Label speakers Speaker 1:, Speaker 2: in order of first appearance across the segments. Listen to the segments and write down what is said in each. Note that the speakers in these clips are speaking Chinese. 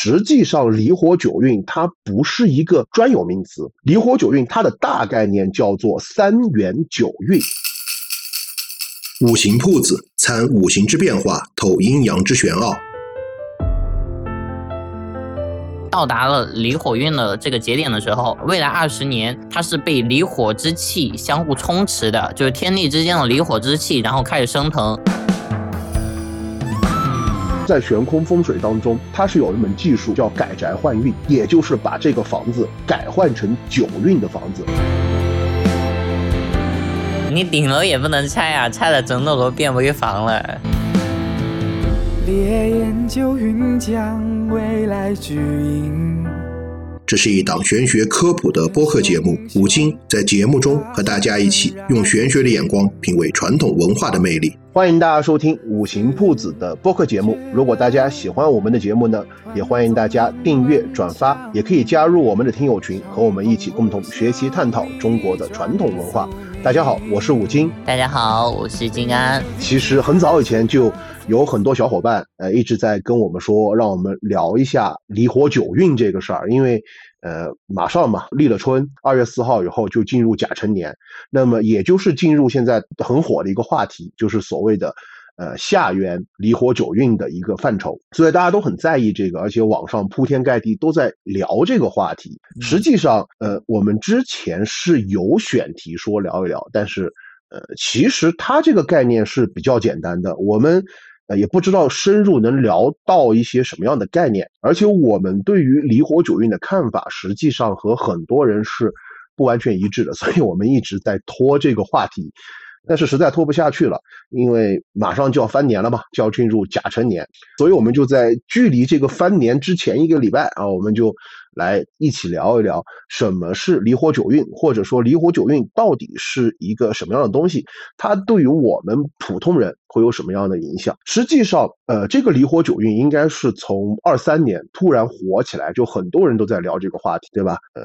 Speaker 1: 实际上离火九运它不是一个专有名词，离火九运它的大概念叫做三元九运。
Speaker 2: 五行铺子参五行之变化，透阴阳之玄奥。
Speaker 3: 到达了离火运的这个节点的时候，未来二十年它是被离火之气相互充斥的，就是天地之间的离火之气，然后开始升腾。
Speaker 1: 在悬空风水当中，它是有一门技术叫改宅换运，也就是把这个房子改换成九运的房子。
Speaker 3: 你顶楼也不能拆啊，拆了整栋楼变危房了。烈焰九云将
Speaker 2: 未来指引。这是一档玄学科普的播客节目，五金在节目中和大家一起用玄学的眼光品味传统文化的魅力。
Speaker 1: 欢迎大家收听五行铺子的播客节目。如果大家喜欢我们的节目呢，也欢迎大家订阅、转发，也可以加入我们的听友群，和我们一起共同学习探讨中国的传统文化。大家好，我是五金。
Speaker 3: 大家好，我是金安。
Speaker 1: 其实很早以前就有很多小伙伴呃一直在跟我们说，让我们聊一下离火九运这个事儿，因为呃马上嘛立了春，二月四号以后就进入甲辰年，那么也就是进入现在很火的一个话题，就是所谓的。呃，下元离火九运的一个范畴，所以大家都很在意这个，而且网上铺天盖地都在聊这个话题。实际上，呃，我们之前是有选题说聊一聊，但是，呃，其实它这个概念是比较简单的，我们呃也不知道深入能聊到一些什么样的概念，而且我们对于离火九运的看法，实际上和很多人是不完全一致的，所以我们一直在拖这个话题。但是实在拖不下去了，因为马上就要翻年了嘛，就要进入甲辰年，所以我们就在距离这个翻年之前一个礼拜啊，我们就。来一起聊一聊什么是离火九运，或者说离火九运到底是一个什么样的东西？它对于我们普通人会有什么样的影响？实际上，呃，这个离火九运应该是从二三年突然火起来，就很多人都在聊这个话题，对吧？呃，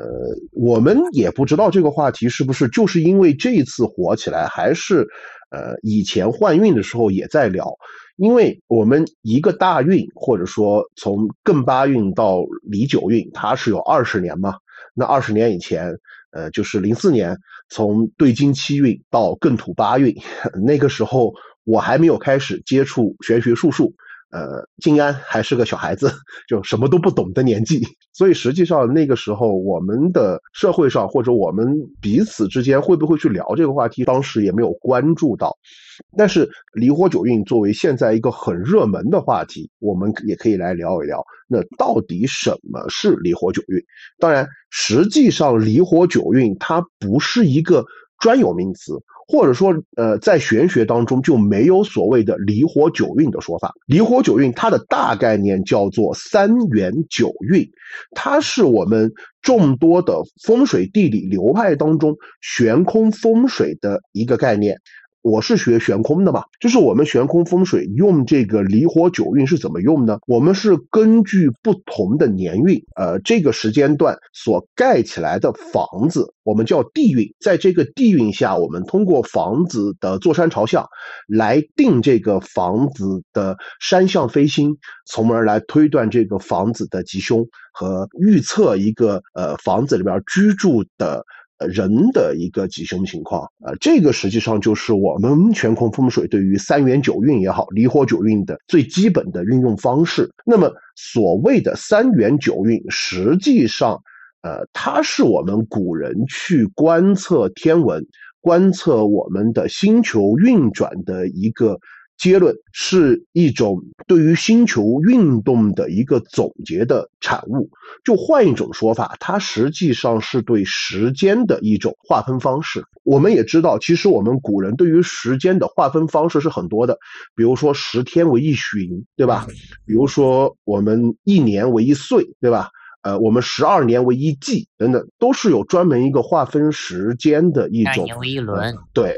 Speaker 1: 我们也不知道这个话题是不是就是因为这一次火起来，还是呃以前换运的时候也在聊。因为我们一个大运，或者说从艮八运到离九运，它是有二十年嘛。那二十年以前，呃，就是零四年，从兑金七运到艮土八运，那个时候我还没有开始接触玄学术数。呃，静安还是个小孩子，就什么都不懂的年纪，所以实际上那个时候我们的社会上或者我们彼此之间会不会去聊这个话题，当时也没有关注到。但是离火九运作为现在一个很热门的话题，我们也可以来聊一聊。那到底什么是离火九运？当然，实际上离火九运它不是一个专有名词。或者说，呃，在玄学当中就没有所谓的离火九运的说法。离火九运它的大概念叫做三元九运，它是我们众多的风水地理流派当中悬空风水的一个概念。我是学悬空的嘛，就是我们悬空风水用这个离火九运是怎么用呢？我们是根据不同的年运，呃，这个时间段所盖起来的房子，我们叫地运，在这个地运下，我们通过房子的坐山朝向来定这个房子的山向飞星，从而来推断这个房子的吉凶和预测一个呃房子里边居住的。人的一个吉凶情况啊，这个实际上就是我们全空风水对于三元九运也好，离火九运的最基本的运用方式。那么所谓的三元九运，实际上，呃，它是我们古人去观测天文、观测我们的星球运转的一个。结论是一种对于星球运动的一个总结的产物。就换一种说法，它实际上是对时间的一种划分方式。我们也知道，其实我们古人对于时间的划分方式是很多的，比如说十天为一旬，对吧？比如说我们一年为一岁，对吧？呃，我们十二年为一季，等等，都是有专门一个划分时间的一种。
Speaker 3: 年为一轮。
Speaker 1: 对。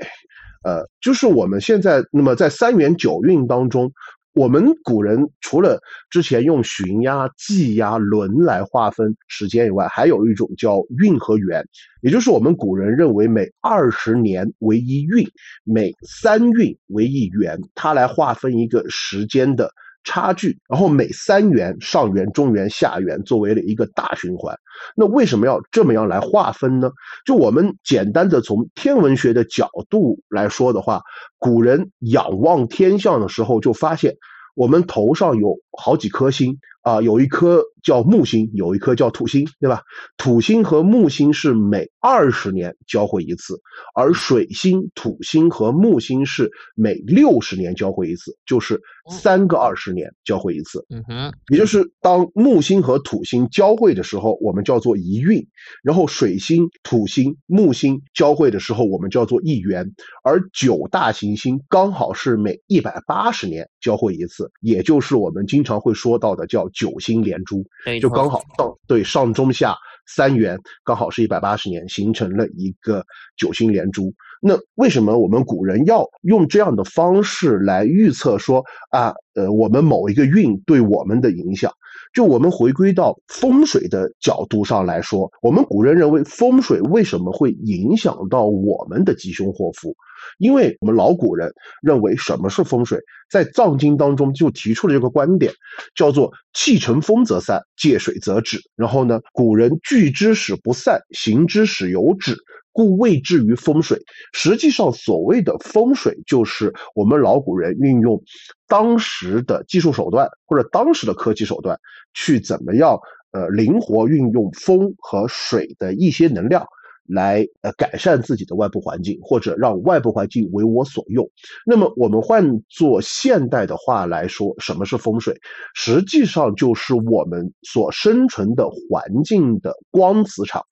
Speaker 1: 呃，就是我们现在那么在三元九运当中，我们古人除了之前用旬压、季压、轮来划分时间以外，还有一种叫运和元，也就是我们古人认为每二十年为一运，每三运为一元，它来划分一个时间的差距，然后每三元上元、中元、下元作为了一个大循环。那为什么要这么样来划分呢？就我们简单的从天文学的角度来说的话，古人仰望天象的时候就发现，我们头上有好几颗星。啊，有一颗叫木星，有一颗叫土星，对吧？土星和木星是每二十年交汇一次，而水星、土星和木星是每六十年交汇一次，就是三个二十年交汇一次。
Speaker 3: 嗯哼，
Speaker 1: 也就是当木星和土星交汇的时候，我们叫做一运；然后水星、土星、木星交汇的时候，我们叫做一元。而九大行星刚好是每一百八十年交汇一次，也就是我们经常会说到的叫。九星连珠，就刚好上对上中下三元，刚好是一百八十年，形成了一个九星连珠。那为什么我们古人要用这样的方式来预测说啊，呃，我们某一个运对我们的影响？就我们回归到风水的角度上来说，我们古人认为风水为什么会影响到我们的吉凶祸福？因为我们老古人认为什么是风水，在藏经当中就提出了这个观点，叫做气成风则散，借水则止。然后呢，古人聚之使不散，行之使有止，故谓之于风水。实际上，所谓的风水，就是我们老古人运用当时的技术手段或者当时的科技手段，去怎么样呃灵活运用风和水的一些能量。来呃改善自己的外部环境，或者让外部环境为我所用。那么我们换做现代的话来说，什么是风水？实际上就是我们所生存的环境的光磁场。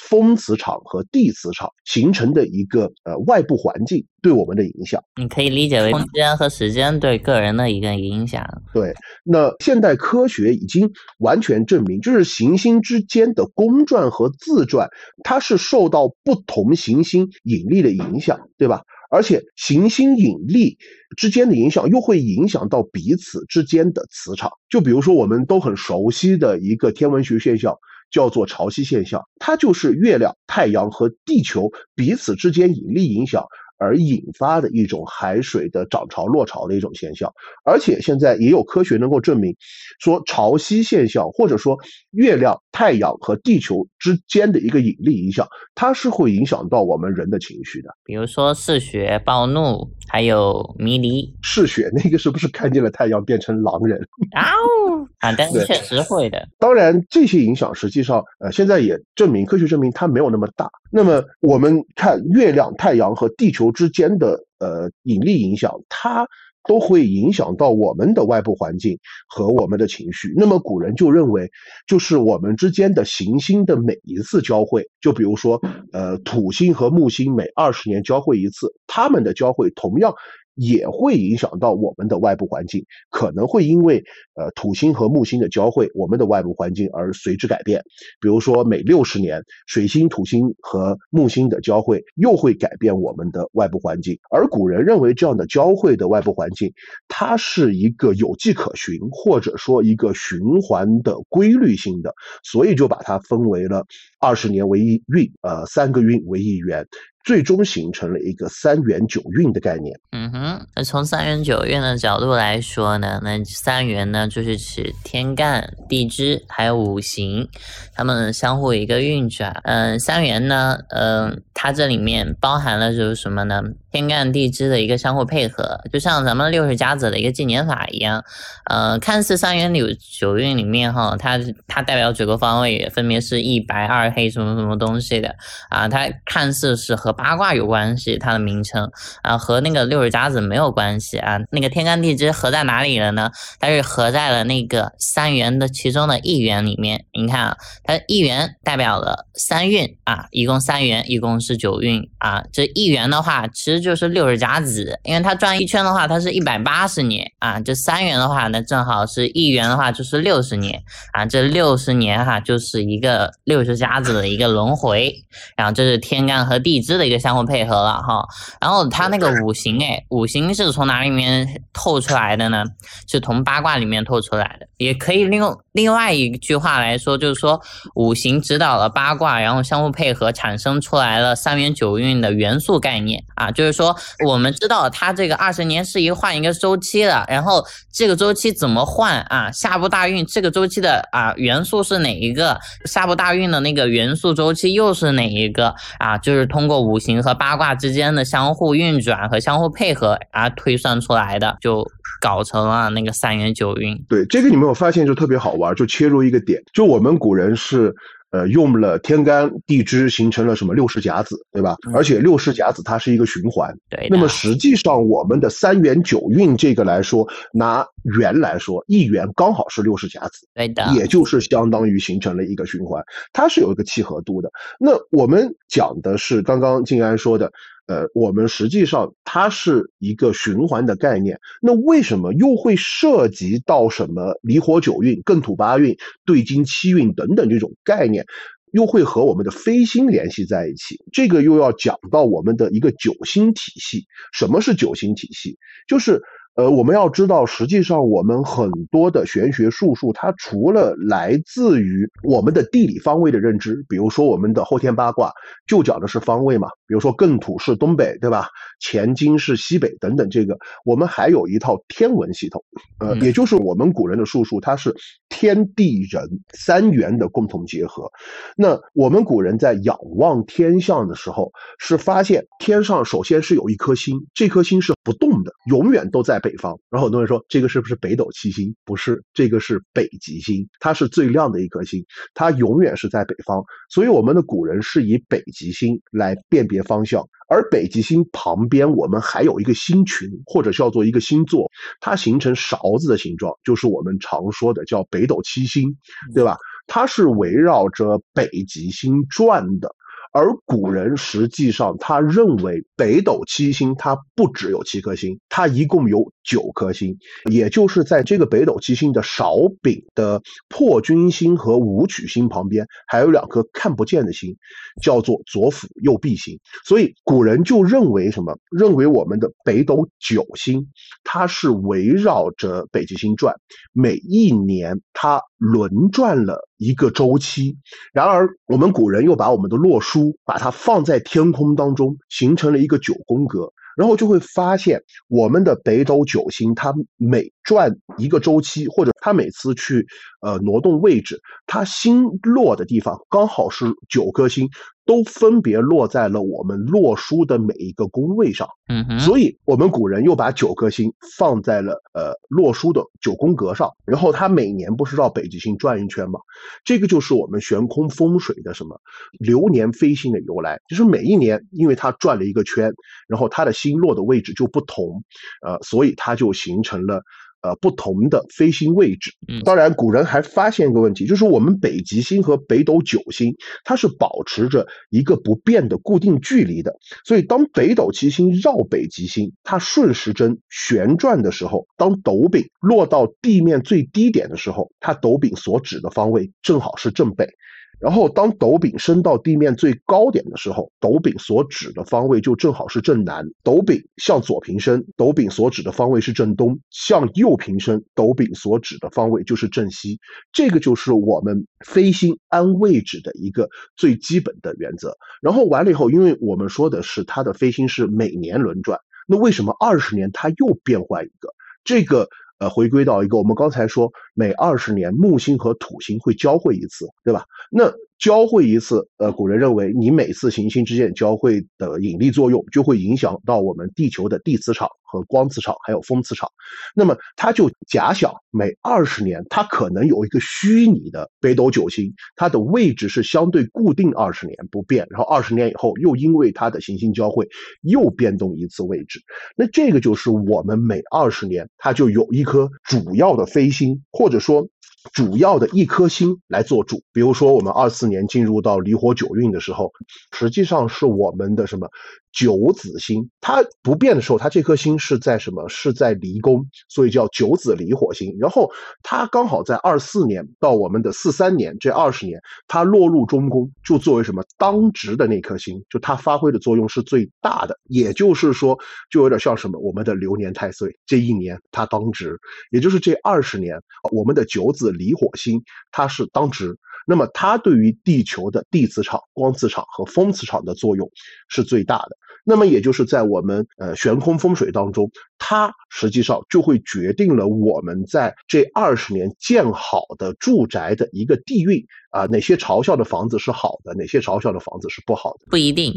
Speaker 1: 风磁场和地磁场形成的一个呃外部环境对我们的影响，
Speaker 3: 你可以理解为空间和时间对个人的一个影响。
Speaker 1: 对，那现代科学已经完全证明，就是行星之间的公转和自转，它是受到不同行星引力的影响，对吧？而且行星引力之间的影响又会影响到彼此之间的磁场。就比如说我们都很熟悉的一个天文学现象。叫做潮汐现象，它就是月亮、太阳和地球彼此之间引力影响。而引发的一种海水的涨潮落潮的一种现象，而且现在也有科学能够证明，说潮汐现象或者说月亮、太阳和地球之间的一个引力影响，它是会影响到我们人的情绪的。
Speaker 3: 比如说嗜血、暴怒，还有迷离。
Speaker 1: 嗜血那个是不是看见了太阳变成狼人？
Speaker 3: 啊呜啊！但是确实会的。
Speaker 1: 当然，这些影响实际上呃，现在也证明科学证明它没有那么大。那么我们看月亮、太阳和地球之间的呃引力影响，它都会影响到我们的外部环境和我们的情绪。那么古人就认为，就是我们之间的行星的每一次交汇，就比如说呃土星和木星每二十年交汇一次，它们的交汇同样。也会影响到我们的外部环境，可能会因为呃土星和木星的交汇，我们的外部环境而随之改变。比如说每六十年，水星、土星和木星的交汇又会改变我们的外部环境。而古人认为这样的交汇的外部环境，它是一个有迹可循，或者说一个循环的规律性的，所以就把它分为了二十年为一运，呃三个运为一元。最终形成了一个三元九运的概念。
Speaker 3: 嗯哼，那从三元九运的角度来说呢，那三元呢就是指天干、地支还有五行，它们相互一个运转。嗯，三元呢，嗯，它这里面包含了就是什么呢？天干地支的一个相互配合，就像咱们六十甲子的一个纪年法一样。呃，看似三元九九运里面哈，它它代表九个方位，分别是一白二黑什么什么东西的啊，它看似是和八卦有关系，它的名称啊和那个六十甲子没有关系啊。那个天干地支合在哪里了呢？它是合在了那个三元的其中的一元里面。你看啊，它一元代表了三运啊，一共三元，一共是九运啊。这一元的话，其实就是六十甲子，因为它转一圈的话，它是一百八十年啊。这三元的话，那正好是一元的话，就是六十年啊。这六十年哈，就是一个六十甲子的一个轮回。然后这是天干和地支的。的一个相互配合了哈。然后它那个五行哎，五行是从哪里面透出来的呢？是从八卦里面透出来的。也可以利用另外一句话来说，就是说五行指导了八卦，然后相互配合产生出来了三元九运的元素概念啊。就是说我们知道它这个二十年是一个换一个周期的，然后这个周期怎么换啊？下部大运这个周期的啊元素是哪一个？下部大运的那个元素周期又是哪一个啊？就是通过五五行和八卦之间的相互运转和相互配合而推算出来的，就搞成了那个三元九运。
Speaker 1: 对，这个你没有发现就特别好玩，就切入一个点，就我们古人是。呃，用了天干地支形成了什么六十甲子，对吧？而且六十甲子它是一个循环。
Speaker 3: 对。
Speaker 1: 那么实际上，我们的三元九运这个来说，拿元来说，一元刚好是六十甲子。
Speaker 3: 对的。
Speaker 1: 也就是相当于形成了一个循环，它是有一个契合度的。那我们讲的是刚刚静安说的。呃，我们实际上它是一个循环的概念，那为什么又会涉及到什么离火九运、艮土八运、兑金七运等等这种概念，又会和我们的飞星联系在一起？这个又要讲到我们的一个九星体系。什么是九星体系？就是。呃，我们要知道，实际上我们很多的玄学术数，它除了来自于我们的地理方位的认知，比如说我们的后天八卦就讲的是方位嘛，比如说艮土是东北，对吧？乾金是西北等等，这个我们还有一套天文系统，呃，也就是我们古人的术数，它是天地人三元的共同结合。那我们古人在仰望天象的时候，是发现天上首先是有一颗星，这颗星是不动的，永远都在。北方，然后很多人说这个是不是北斗七星？不是，这个是北极星，它是最亮的一颗星，它永远是在北方。所以我们的古人是以北极星来辨别方向，而北极星旁边我们还有一个星群，或者叫做一个星座，它形成勺子的形状，就是我们常说的叫北斗七星，对吧？它是围绕着北极星转的。而古人实际上他认为北斗七星它不只有七颗星，它一共有九颗星，也就是在这个北斗七星的勺柄的破军星和武曲星旁边，还有两颗看不见的星，叫做左辅右弼星。所以古人就认为什么？认为我们的北斗九星它是围绕着北极星转，每一年它轮转了。一个周期，然而我们古人又把我们的洛书把它放在天空当中，形成了一个九宫格，然后就会发现我们的北斗九星，它每转一个周期，或者它每次去呃挪动位置，它星落的地方刚好是九颗星。都分别落在了我们洛书的每一个宫位上，
Speaker 3: 嗯，
Speaker 1: 所以我们古人又把九颗星放在了呃洛书的九宫格上，然后它每年不是绕北极星转一圈吗？这个就是我们悬空风水的什么流年飞星的由来，就是每一年因为它转了一个圈，然后它的星落的位置就不同，呃，所以它就形成了。呃，不同的飞行位置。当然，古人还发现一个问题，就是我们北极星和北斗九星，它是保持着一个不变的固定距离的。所以，当北斗七星绕北极星，它顺时针旋转的时候，当斗柄落到地面最低点的时候，它斗柄所指的方位正好是正北。然后，当斗柄升到地面最高点的时候，斗柄所指的方位就正好是正南。斗柄向左平升，斗柄所指的方位是正东；向右平升，斗柄所指的方位就是正西。这个就是我们飞星安位置的一个最基本的原则。然后完了以后，因为我们说的是它的飞星是每年轮转，那为什么二十年它又变换一个？这个。呃，回归到一个，我们刚才说，每二十年木星和土星会交汇一次，对吧？那交汇一次，呃，古人认为你每次行星之间交汇的引力作用，就会影响到我们地球的地磁场和光磁场，还有风磁场。那么他就假想每二十年，它可能有一个虚拟的北斗九星，它的位置是相对固定二十年不变，然后二十年以后又因为它的行星交汇又变动一次位置。那这个就是我们每二十年它就有一颗主要的飞星，或者说。主要的一颗星来做主，比如说我们二四年进入到离火九运的时候，实际上是我们的什么九子星，它不变的时候，它这颗星是在什么？是在离宫，所以叫九子离火星。然后它刚好在二四年到我们的四三年这二十年，它落入中宫，就作为什么当值的那颗星，就它发挥的作用是最大的。也就是说，就有点像什么我们的流年太岁，这一年它当值，也就是这二十年，我们的九子离火星它是当值。那么它对于地球的地磁场、光磁场和风磁场的作用是最大的。那么也就是在我们呃悬空风水当中，它实际上就会决定了我们在这二十年建好的住宅的一个地运。啊，哪些朝向的房子是好的，哪些朝向的房子是不好的？
Speaker 3: 不一定，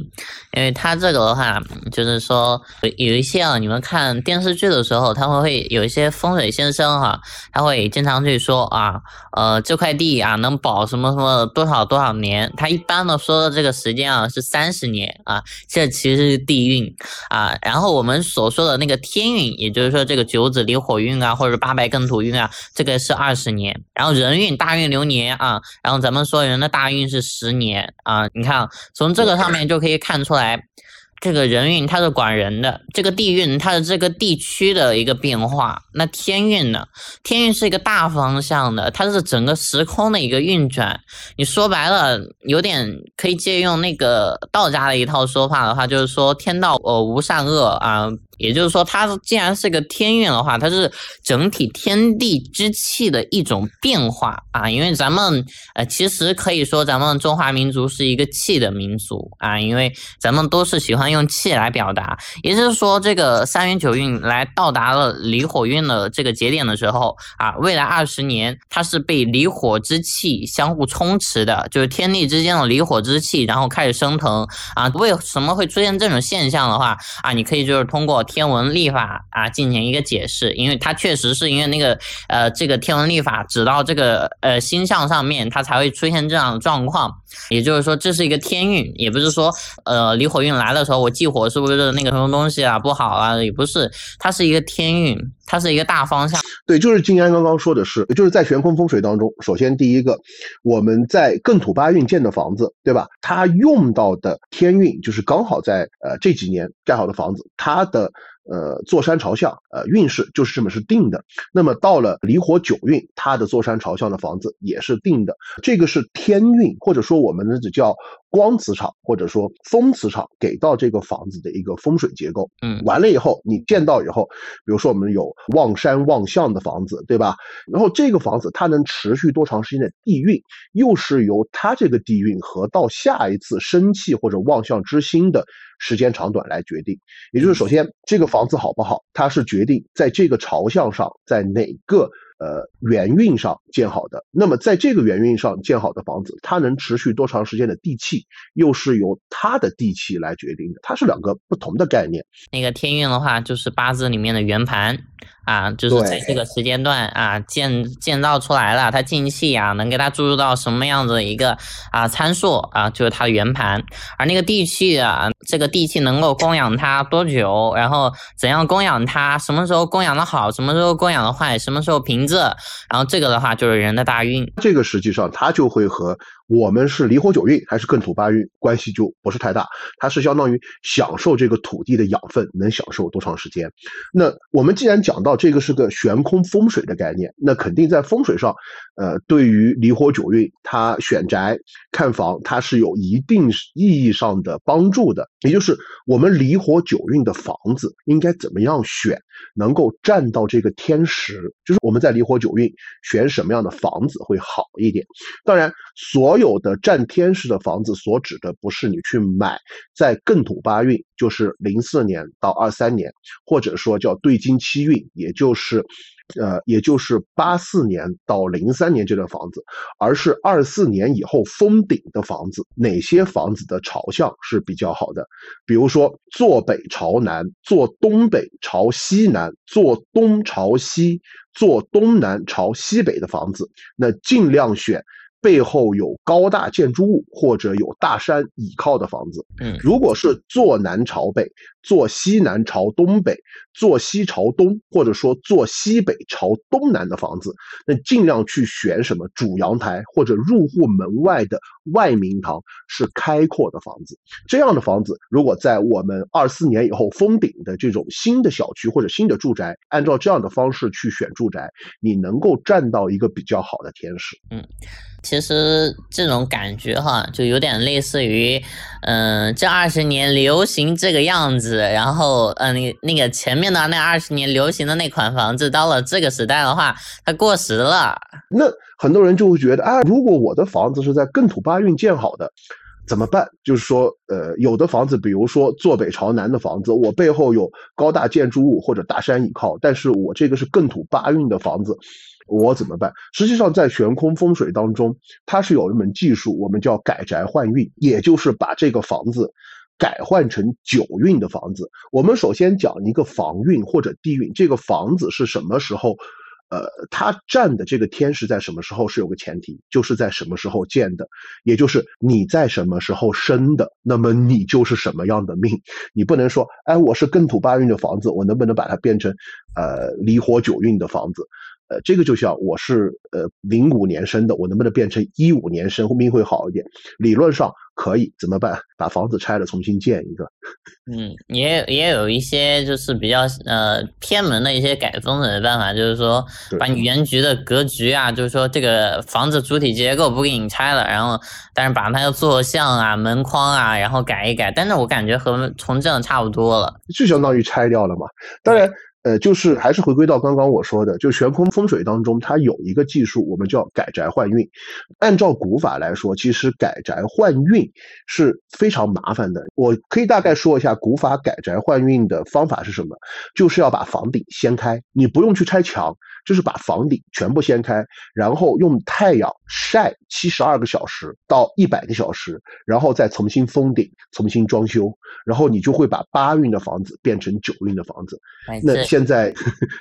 Speaker 3: 因为它这个的话，就是说有一些啊，你们看电视剧的时候，他们会有一些风水先生哈，他会经常去说啊，呃，这块地啊能保什么什么多少多少年，他一般的说的这个时间啊是三十年啊，这其实是地运啊，然后我们所说的那个天运，也就是说这个九子离火运啊，或者八白艮土运啊，这个是二十年，然后人运大运流年啊，然后咱。咱们说人的大运是十年啊，你看从这个上面就可以看出来。这个人运它是管人的，这个地运它是这个地区的一个变化。那天运呢？天运是一个大方向的，它是整个时空的一个运转。你说白了，有点可以借用那个道家的一套说法的话，就是说天道呃无善恶啊。也就是说，它既然是个天运的话，它是整体天地之气的一种变化啊。因为咱们呃，其实可以说咱们中华民族是一个气的民族啊，因为咱们都是喜欢。用气来表达，也就是说，这个三元九运来到达了离火运的这个节点的时候啊，未来二十年它是被离火之气相互充斥的，就是天地之间的离火之气，然后开始升腾啊。为什么会出现这种现象的话啊，你可以就是通过天文历法啊进行一个解释，因为它确实是因为那个呃这个天文历法指到这个呃星象上面，它才会出现这样的状况。也就是说，这是一个天运，也不是说呃离火运来的时候。我忌火是不是那个什么东西啊不好啊？也不是，它是一个天运，它是一个大方向。
Speaker 1: 对，就是金安刚刚说的是，就是在悬空风水当中，首先第一个，我们在艮土八运建的房子，对吧？它用到的天运就是刚好在呃这几年盖好的房子，它的。呃，坐山朝向，呃，运势就是这么是定的。那么到了离火九运，它的坐山朝向的房子也是定的。这个是天运，或者说我们呢叫光磁场，或者说风磁场给到这个房子的一个风水结构。
Speaker 3: 嗯，
Speaker 1: 完了以后，你见到以后，比如说我们有望山望向的房子，对吧？然后这个房子它能持续多长时间的地运，又是由它这个地运和到下一次生气或者望向之星的。时间长短来决定，也就是首先这个房子好不好，它是决定在这个朝向上，在哪个呃元运上建好的。那么在这个元运上建好的房子，它能持续多长时间的地气，又是由它的地气来决定的。它是两个不同的概念。
Speaker 3: 那个天运的话，就是八字里面的圆盘。啊，就是在这个时间段啊，建建造出来了，它进气啊，能给它注入到什么样子一个啊参数啊，就是它的圆盘。而那个地气啊，这个地气能够供养它多久，然后怎样供养它，什么时候供养的好，什么时候供养的坏，什么时候平仄，然后这个的话就是人的大运。
Speaker 1: 这个实际上它就会和。我们是离火九运还是艮土八运，关系就不是太大。它是相当于享受这个土地的养分，能享受多长时间？那我们既然讲到这个是个悬空风水的概念，那肯定在风水上，呃，对于离火九运，它选宅看房，它是有一定意义上的帮助的。也就是我们离火九运的房子应该怎么样选，能够占到这个天时，就是我们在离火九运选什么样的房子会好一点。当然，所有的占天时的房子所指的不是你去买在艮土八运，就是零四年到二三年，或者说叫对金七运，也就是，呃，也就是八四年到零三年这段房子，而是二四年以后封顶的房子。哪些房子的朝向是比较好的？比如说坐北朝南、坐东北朝西南、坐东朝西、坐东南朝西北的房子，那尽量选。背后有高大建筑物或者有大山倚靠的房子，
Speaker 3: 嗯，
Speaker 1: 如果是坐南朝北，坐西南朝东北、坐西朝东，或者说坐西北朝东南的房子，那尽量去选什么主阳台或者入户门外的外明堂是开阔的房子。这样的房子，如果在我们二四年以后封顶的这种新的小区或者新的住宅，按照这样的方式去选住宅，你能够占到一个比较好的天时。
Speaker 3: 嗯。其实这种感觉哈，就有点类似于，嗯，这二十年流行这个样子，然后，嗯，那那个前面的那二十年流行的那款房子，到了这个时代的话，它过时了。
Speaker 1: 那很多人就会觉得，啊，如果我的房子是在艮土八运建好的，怎么办？就是说，呃，有的房子，比如说坐北朝南的房子，我背后有高大建筑物或者大山倚靠，但是我这个是艮土八运的房子。我怎么办？实际上，在悬空风水当中，它是有一门技术，我们叫改宅换运，也就是把这个房子改换成九运的房子。我们首先讲一个房运或者地运，这个房子是什么时候？呃，它占的这个天时在什么时候是有个前提，就是在什么时候建的，也就是你在什么时候生的，那么你就是什么样的命。你不能说，哎，我是艮土八运的房子，我能不能把它变成呃离火九运的房子？呃，这个就像我是呃零五年生的，我能不能变成一五年生，命会好一点？理论上可以，怎么办？把房子拆了，重新建一个。
Speaker 3: 嗯，也也有一些就是比较呃偏门的一些改风水的办法，就是说把你原局的格局啊，就是说这个房子主体结构不给你拆了，然后但是把它的坐向啊、门框啊，然后改一改。但是我感觉和重建差不多了，
Speaker 1: 就相当于拆掉了嘛。当然。呃，就是还是回归到刚刚我说的，就悬空风水当中，它有一个技术，我们叫改宅换运。按照古法来说，其实改宅换运是非常麻烦的。我可以大概说一下古法改宅换运的方法是什么，就是要把房顶掀开，你不用去拆墙。就是把房顶全部掀开，然后用太阳晒七十二个小时到一百个小时，然后再重新封顶、重新装修，然后你就会把八运的房子变成九运的房子。那现在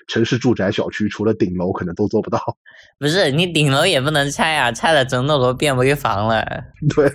Speaker 1: 城市住宅小区除了顶楼可能都做不到。
Speaker 3: 不是你顶楼也不能拆啊，拆了整栋楼变危房了。
Speaker 1: 对，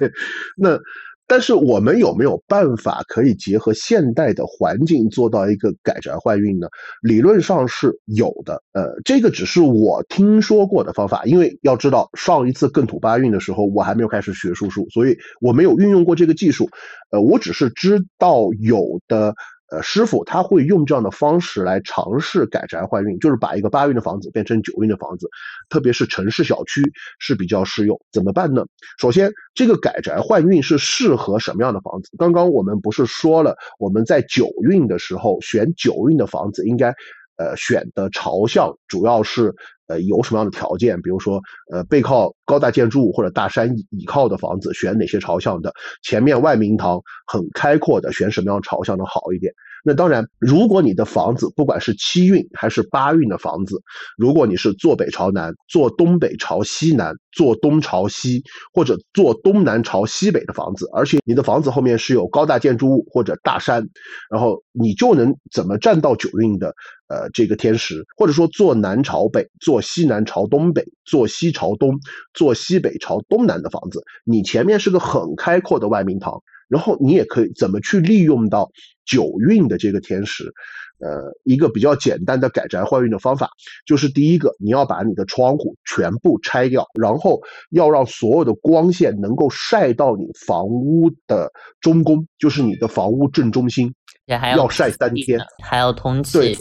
Speaker 1: 那。但是我们有没有办法可以结合现代的环境做到一个改宅换运呢？理论上是有的，呃，这个只是我听说过的方法。因为要知道，上一次更土八运的时候，我还没有开始学术数，所以我没有运用过这个技术。呃，我只是知道有的。呃，师傅他会用这样的方式来尝试改宅换运，就是把一个八运的房子变成九运的房子，特别是城市小区是比较适用。怎么办呢？首先，这个改宅换运是适合什么样的房子？刚刚我们不是说了，我们在九运的时候选九运的房子，应该呃选的朝向主要是有什么样的条件？比如说呃背靠高大建筑物或者大山倚靠的房子，选哪些朝向的？前面外明堂很开阔的，选什么样朝向的好一点？那当然，如果你的房子不管是七运还是八运的房子，如果你是坐北朝南、坐东北朝西南、坐东朝西，或者坐东南朝西北的房子，而且你的房子后面是有高大建筑物或者大山，然后你就能怎么站到九运的呃这个天时，或者说坐南朝北、坐西南朝东北、坐西朝东、坐西北朝东南的房子，你前面是个很开阔的外明堂。然后你也可以怎么去利用到九运的这个天时？呃，一个比较简单的改宅换运的方法，就是第一个，你要把你的窗户全部拆掉，然后要让所有的光线能够晒到你房屋的中宫，就是你的房屋正中心，要晒三天，
Speaker 3: 还要通气。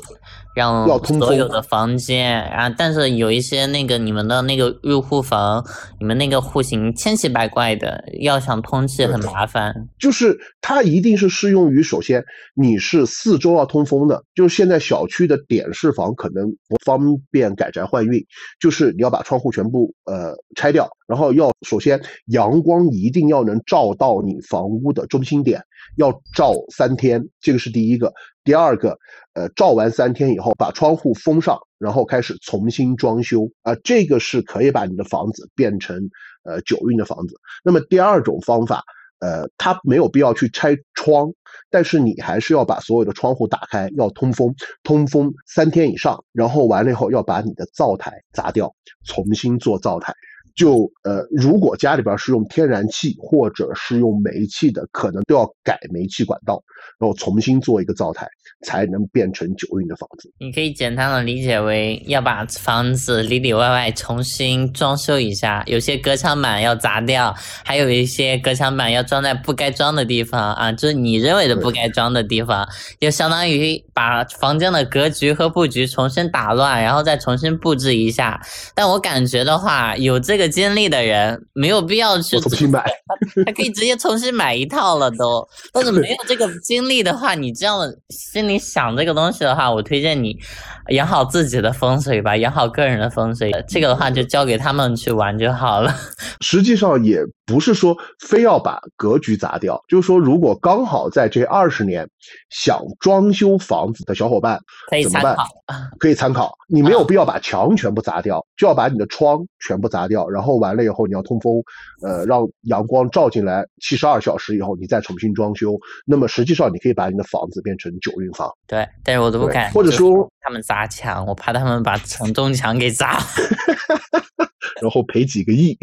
Speaker 3: 让所有的房间啊，但是有一些那个你们的那个入户房，你们那个户型千奇百怪的，要想通气很麻烦。
Speaker 1: 就是它一定是适用于，首先你是四周要通风的，就是现在小区的点式房可能不方便改宅换运，就是你要把窗户全部呃拆掉，然后要首先阳光一定要能照到你房屋的中心点。要照三天，这个是第一个。第二个，呃，照完三天以后，把窗户封上，然后开始重新装修啊，这个是可以把你的房子变成呃九运的房子。那么第二种方法，呃，它没有必要去拆窗，但是你还是要把所有的窗户打开，要通风，通风三天以上，然后完了以后要把你的灶台砸掉，重新做灶台。就呃，如果家里边是用天然气或者是用煤气的，可能都要改煤气管道，然后重新做一个灶台，才能变成九运的房子。
Speaker 3: 你可以简单的理解为要把房子里里外外重新装修一下，有些隔墙板要砸掉，还有一些隔墙板要装在不该装的地方啊，就是你认为的不该装的地方，就相当于把房间的格局和布局重新打乱，然后再重新布置一下。但我感觉的话，有这这个经历的人没有必要去
Speaker 1: 重新买，
Speaker 3: 他可以直接重新买一套了都。但是没有这个经历的话，你这样心里想这个东西的话，我推荐你养好自己的风水吧，养好个人的风水。这个的话就交给他们去玩就好了。
Speaker 1: 实际上也不是说非要把格局砸掉，就是说如果刚好在这二十年想装修房子的小伙伴，
Speaker 3: 可以参考，
Speaker 1: 可以参考。你没有必要把墙全部砸掉，就要把你的窗全部砸掉，然后完了以后你要通风，呃，让阳光照进来七十二小时以后你再重新装修。那么实际上你可以把你的房子变成九运房。
Speaker 3: 对，但是我都不敢，
Speaker 1: 或者说
Speaker 3: 他们砸墙，我怕他们把承重 墙给砸了。
Speaker 1: 然后赔几个亿，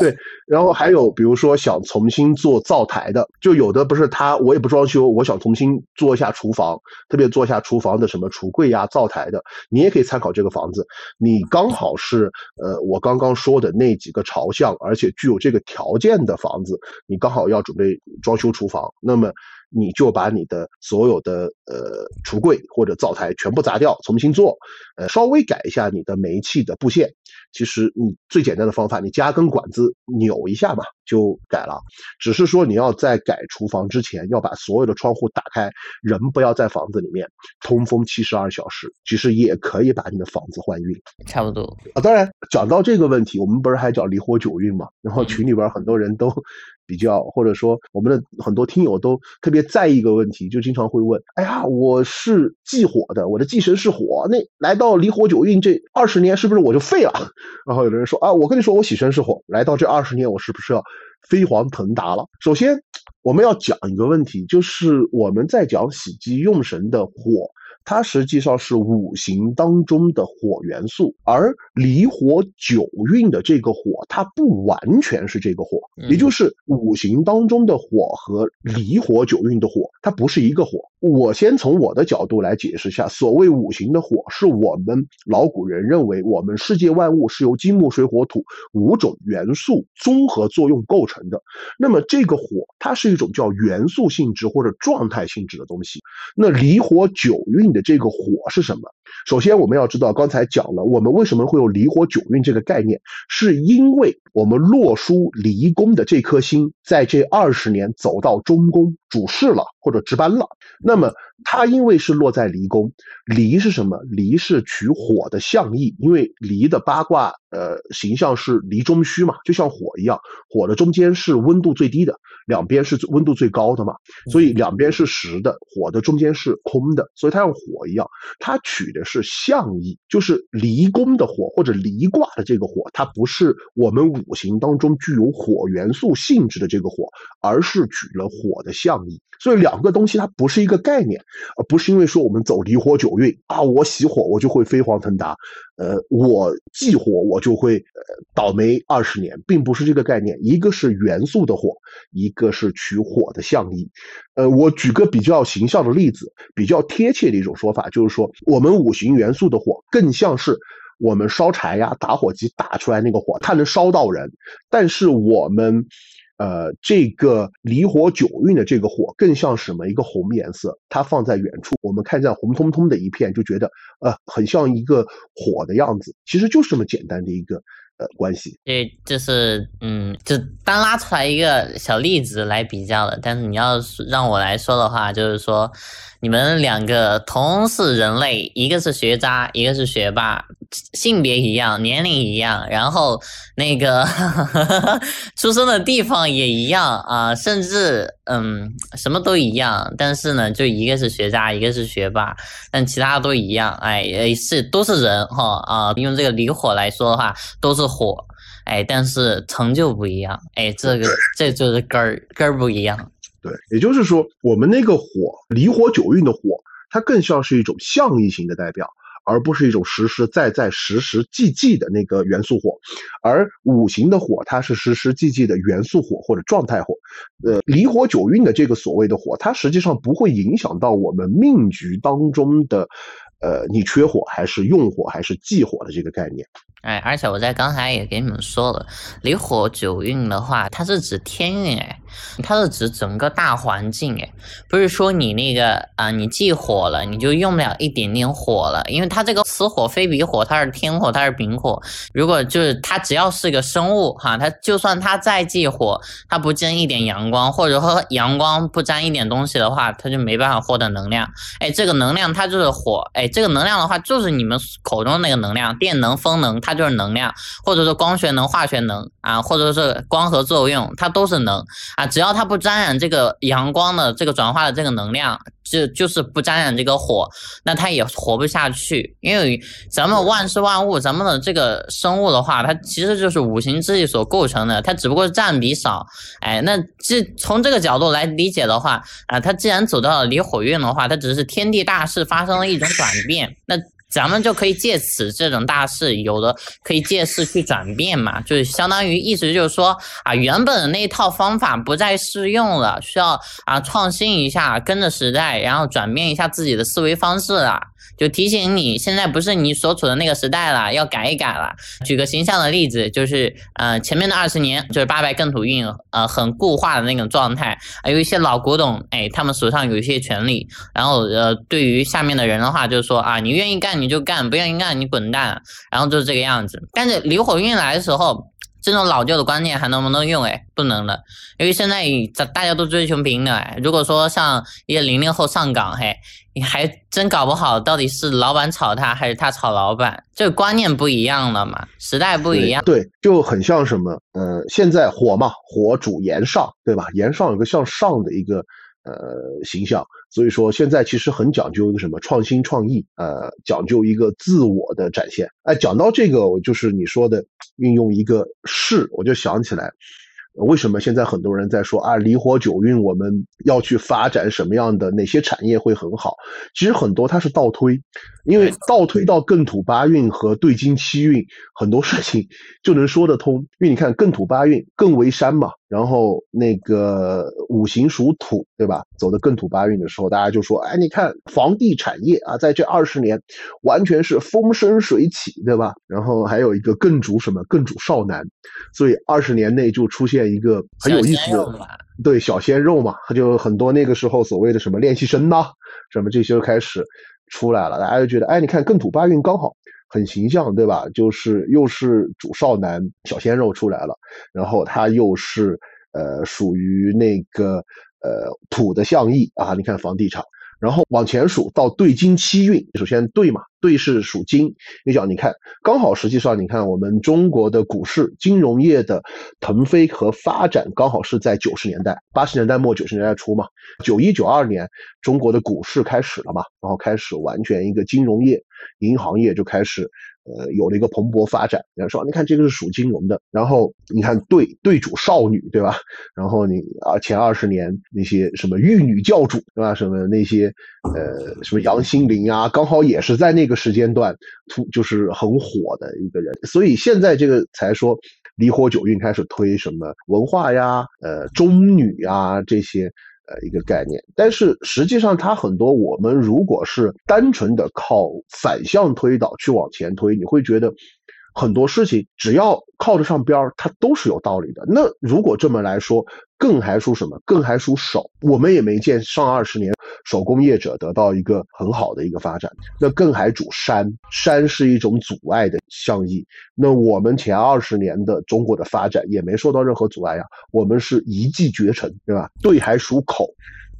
Speaker 1: 对，然后还有比如说想重新做灶台的，就有的不是他，我也不装修，我想重新做一下厨房，特别做一下厨房的什么橱柜呀、灶台的，你也可以参考这个房子。你刚好是呃我刚刚说的那几个朝向，而且具有这个条件的房子，你刚好要准备装修厨房，那么。你就把你的所有的呃橱柜或者灶台全部砸掉，重新做，呃，稍微改一下你的煤气的布线。其实你最简单的方法，你加根管子扭一下嘛，就改了。只是说你要在改厨房之前，要把所有的窗户打开，人不要在房子里面，通风七十二小时，其实也可以把你的房子换运。
Speaker 3: 差不多
Speaker 1: 啊。当然讲到这个问题，我们不是还讲离火九运嘛？然后群里边很多人都。比较，或者说我们的很多听友都特别在意一个问题，就经常会问：哎呀，我是忌火的，我的忌神是火，那来到离火九运这二十年，是不是我就废了？然后有的人说：啊，我跟你说，我喜神是火，来到这二十年，我是不是要飞黄腾达了？首先，我们要讲一个问题，就是我们在讲喜忌用神的火。它实际上是五行当中的火元素，而离火九运的这个火，它不完全是这个火，也就是五行当中的火和离火九运的火，它不是一个火。我先从我的角度来解释一下，所谓五行的火，是我们老古人认为我们世界万物是由金木水火土五种元素综合作用构成的。那么这个火，它是一种叫元素性质或者状态性质的东西。那离火九运的这个火是什么？首先我们要知道，刚才讲了，我们为什么会有离火九运这个概念，是因为我们洛书离宫的这颗星在这二十年走到中宫主事了或者值班了。那么它因为是落在离宫，离是什么？离是取火的象意，因为离的八卦呃形象是离中虚嘛，就像火一样，火的中间是温度最低的，两边是温度最高的嘛，所以两边是实的，火的中间是空的，所以它像火一样，它取的是象意，就是离宫的火或者离卦的这个火，它不是我们五行当中具有火元素性质的这个火，而是取了火的象意，所以两个东西它不是一个概念。而不是因为说我们走离火九运啊，我喜火我就会飞黄腾达，呃，我忌火我就会倒霉二十年，并不是这个概念。一个是元素的火，一个是取火的象意。呃，我举个比较形象的例子，比较贴切的一种说法，就是说我们五行元素的火更像是我们烧柴呀，打火机打出来那个火，它能烧到人，但是我们。呃，这个离火九运的这个火更像什么？一个红颜色，它放在远处，我们看见红彤彤的一片，就觉得呃，很像一个火的样子。其实就是这么简单的一个呃关系。
Speaker 3: 对，就是嗯，就单拉出来一个小例子来比较的。但是你要让我来说的话，就是说。你们两个同是人类，一个是学渣，一个是学霸，性别一样，年龄一样，然后那个 出生的地方也一样啊，甚至嗯什么都一样。但是呢，就一个是学渣，一个是学霸，但其他都一样。哎，是都是人哈啊，用这个离火来说的话，都是火。哎，但是成就不一样。哎，这个这就是根儿根儿不一样。
Speaker 1: 对，也就是说，我们那个火离火九运的火，它更像是一种象意型的代表，而不是一种实实在在、实实际际的那个元素火。而五行的火，它是实实际际的元素火或者状态火。呃，离火九运的这个所谓的火，它实际上不会影响到我们命局当中的。呃，你缺火还是用火还是忌火的这个概念？
Speaker 3: 哎，而且我在刚才也给你们说了，离火九运的话，它是指天运，哎，它是指整个大环境，哎，不是说你那个啊，你忌火了，你就用不了一点点火了，因为它这个此火非彼火，它是天火，它是丙火。如果就是它只要是个生物哈，它就算它再忌火，它不见一点阳光，或者说阳光不沾一点东西的话，它就没办法获得能量。哎，这个能量它就是火，哎，这个能量的话就是你们口中那个能量，电能、风能，它。就是能量，或者是光学能、化学能啊，或者是光合作用，它都是能啊。只要它不沾染这个阳光的这个转化的这个能量，就就是不沾染这个火，那它也活不下去。因为咱们万事万物，咱们的这个生物的话，它其实就是五行之力所构成的，它只不过是占比少。哎，那这从这个角度来理解的话啊，它既然走到了离火运的话，它只是天地大势发生了一种转变，那。咱们就可以借此这种大事，有的可以借势去转变嘛，就是相当于意思就是说啊，原本的那套方法不再适用了，需要啊创新一下，跟着时代，然后转变一下自己的思维方式了。就提醒你，现在不是你所处的那个时代了，要改一改了。举个形象的例子，就是呃前面的二十年，就是八百艮土运，呃很固化的那种状态，有一些老古董，哎，他们手上有一些权利，然后呃对于下面的人的话，就是说啊，你愿意干你就干，不愿意干你滚蛋，然后就是这个样子。但是离火运来的时候。这种老旧的观念还能不能用？哎，不能了，因为现在大家都追求平等。哎，如果说像一些零零后上岗，嘿，你还真搞不好到底是老板炒他还是他炒老板，这个观念不一样了嘛，时代不一样。
Speaker 1: 对，就很像什么，呃，现在火嘛，火主炎上，对吧？炎上有个向上的一个。呃，形象，所以说现在其实很讲究一个什么创新创意，呃，讲究一个自我的展现。哎，讲到这个，我就是你说的运用一个势，我就想起来，为什么现在很多人在说啊，离火九运我们要去发展什么样的哪些产业会很好？其实很多它是倒推，因为倒推到艮土八运和兑金七运，很多事情 就能说得通。因为你看艮土八运艮为山嘛。然后那个五行属土，对吧？走的艮土八运的时候，大家就说：“哎，你看房地产业啊，在这二十年完全是风生水起，对吧？”然后还有一个艮主什么艮主少男，所以二十年内就出现一个很有意思的，对小鲜肉嘛，他就很多那个时候所谓的什么练习生呐，什么这些开始出来了，大家就觉得：“哎，你看艮土八运刚好。”很形象，对吧？就是又是主少男小鲜肉出来了，然后他又是呃属于那个呃土的象意啊。你看房地产。然后往前数到兑金七运，首先兑嘛，兑是属金。你讲，你看，刚好实际上，你看我们中国的股市金融业的腾飞和发展，刚好是在九十年代、八十年代末、九十年代初嘛。九一九二年，中国的股市开始了嘛，然后开始完全一个金融业、银行业就开始。呃，有了一个蓬勃发展。人家说，你看这个是属金融的，然后你看对对主少女，对吧？然后你啊，前二十年那些什么玉女教主，对吧？什么那些呃，什么杨心凌啊，刚好也是在那个时间段突就是很火的一个人。所以现在这个才说离火九运开始推什么文化呀，呃，中女啊这些。呃，一个概念，但是实际上它很多，我们如果是单纯的靠反向推导去往前推，你会觉得很多事情只要靠得上边儿，它都是有道理的。那如果这么来说，更还属什么？更还属手。我们也没见上二十年手工业者得到一个很好的一个发展。那更还主山，山是一种阻碍的象意。那我们前二十年的中国的发展也没受到任何阻碍呀。我们是一骑绝尘，对吧？对，还属口。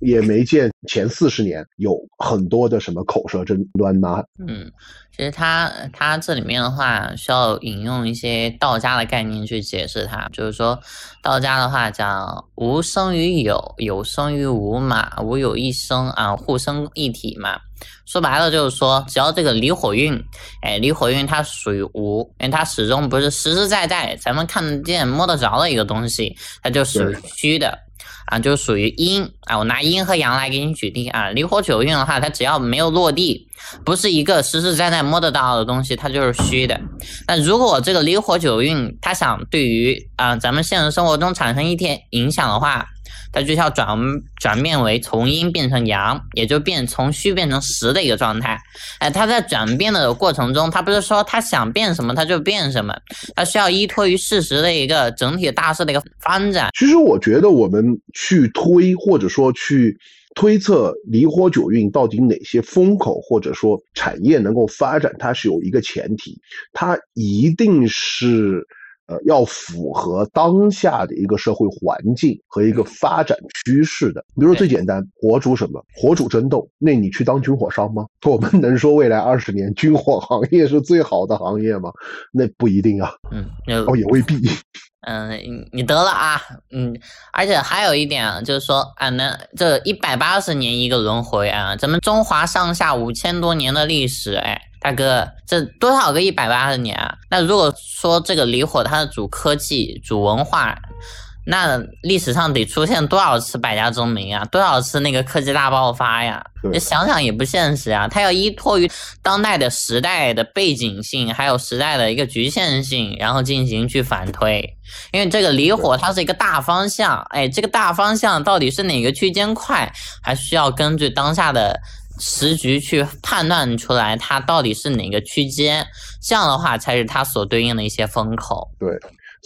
Speaker 1: 也没见前四十年有很多的什么口舌争端呐。
Speaker 3: 嗯，其实他他这里面的话需要引用一些道家的概念去解释它，就是说道家的话讲无生于有，有生于无嘛，无有一生啊，互生一体嘛。说白了就是说，只要这个离火运，哎，离火运它属于无，因为它始终不是实实在在咱们看得见摸得着的一个东西，它就属于虚的。啊，就属于阴啊，我拿阴和阳来给你举例啊。离火九运的话，它只要没有落地，不是一个实实在在摸得到的东西，它就是虚的。那如果这个离火九运，它想对于啊咱们现实生活中产生一点影响的话，它就要转转变为从阴变成阳，也就变从虚变成实的一个状态。哎，它在转变的过程中，它不是说它想变什么它就变什么，它需要依托于事实的一个整体大势的一个发展。
Speaker 1: 其实我觉得我们去推或者说去。推测离火九运到底哪些风口或者说产业能够发展，它是有一个前提，它一定是呃要符合当下的一个社会环境和一个发展趋势的。比如说最简单，火主什么？火主争斗，那你去当军火商吗？我们能说未来二十年军火行业是最好的行业吗？那不一定啊。嗯，哦，也未必。
Speaker 3: 嗯，你得了啊，嗯，而且还有一点，就是说，啊，那这一百八十年一个轮回啊，咱们中华上下五千多年的历史，哎，大哥，这多少个一百八十年啊？那如果说这个离火它的主科技、主文化。那历史上得出现多少次百家争鸣啊？多少次那个科技大爆发呀？你想想也不现实啊！它要依托于当代的时代的背景性，还有时代的一个局限性，然后进行去反推。因为这个离火它是一个大方向，哎，这个大方向到底是哪个区间快，还需要根据当下的时局去判断出来它到底是哪个区间，这样的话才是它所对应的一些风口。
Speaker 1: 对。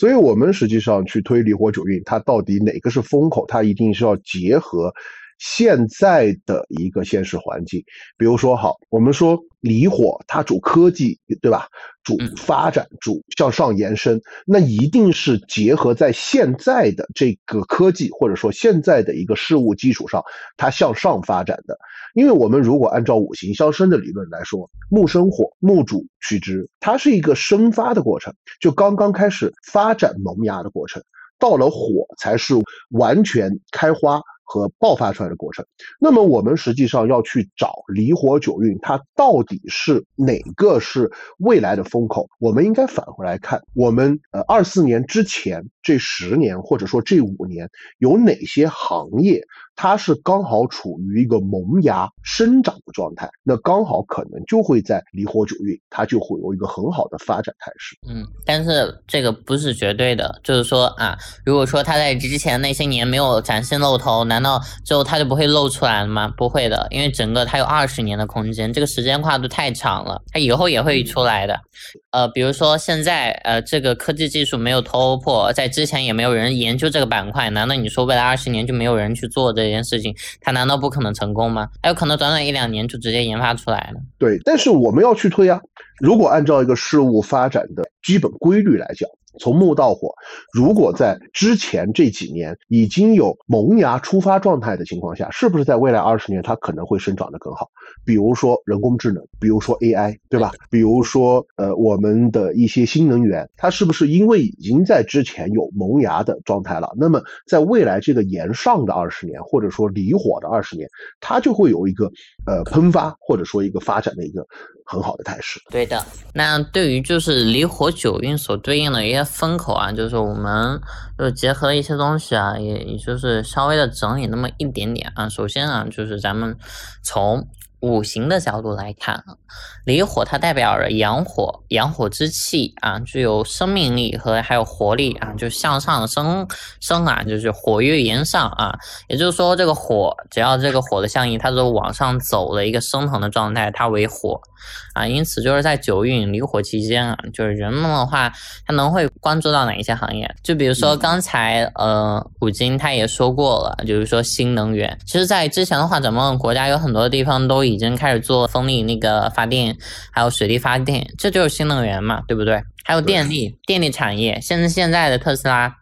Speaker 1: 所以，我们实际上去推离火九运，它到底哪个是风口？它一定是要结合现在的一个现实环境。比如说，好，我们说离火，它主科技，对吧？主发展，主向上延伸，那一定是结合在现在的这个科技或者说现在的一个事物基础上，它向上发展的。因为我们如果按照五行相生的理论来说，木生火，木主取之，它是一个生发的过程，就刚刚开始发展萌芽的过程，到了火才是完全开花。和爆发出来的过程，那么我们实际上要去找离火九运，它到底是哪个是未来的风口？我们应该返回来看，我们呃二四年之前这十年或者说这五年有哪些行业，它是刚好处于一个萌芽生长的状态，那刚好可能就会在离火九运，它就会有一个很好的发展态势。
Speaker 3: 嗯，但是这个不是绝对的，就是说啊，如果说它在之前那些年没有崭新露头，难。道之后它就不会露出来了吗？不会的，因为整个它有二十年的空间，这个时间跨度太长了，它以后也会出来的。呃，比如说现在呃这个科技技术没有突破，在之前也没有人研究这个板块，难道你说未来二十年就没有人去做这这件事情？它难道不可能成功吗？还有可能短短一两年就直接研发出来了。
Speaker 1: 对，但是我们要去推啊，如果按照一个事物发展的基本规律来讲。从木到火，如果在之前这几年已经有萌芽出发状态的情况下，是不是在未来二十年它可能会生长得更好？比如说人工智能，比如说 AI，对吧？比如说呃我们的一些新能源，它是不是因为已经在之前有萌芽的状态了？那么在未来这个延上的二十年，或者说离火的二十年，它就会有一个呃喷发或者说一个发展的一个很好的态势。
Speaker 3: 对的。那对于就是离火九运所对应的一些。风口啊，就是我们就结合一些东西啊，也也就是稍微的整理那么一点点啊。首先啊，就是咱们从。五行的角度来看，离火它代表着阳火，阳火之气啊，具有生命力和还有活力啊，就向上升升啊，就是火跃炎上啊。也就是说，这个火只要这个火的象意，它是往上走的一个升腾的状态，它为火啊。因此，就是在九运离火期间啊，就是人们的话，他能会关注到哪一些行业？就比如说刚才呃，古今他也说过了，就是说新能源。其实，在之前的话，咱们国家有很多地方都已经开始做风力那个发电，还有水力发电，这就是新能源嘛，对不对？还有电力，电力产业，现在现在的特斯拉，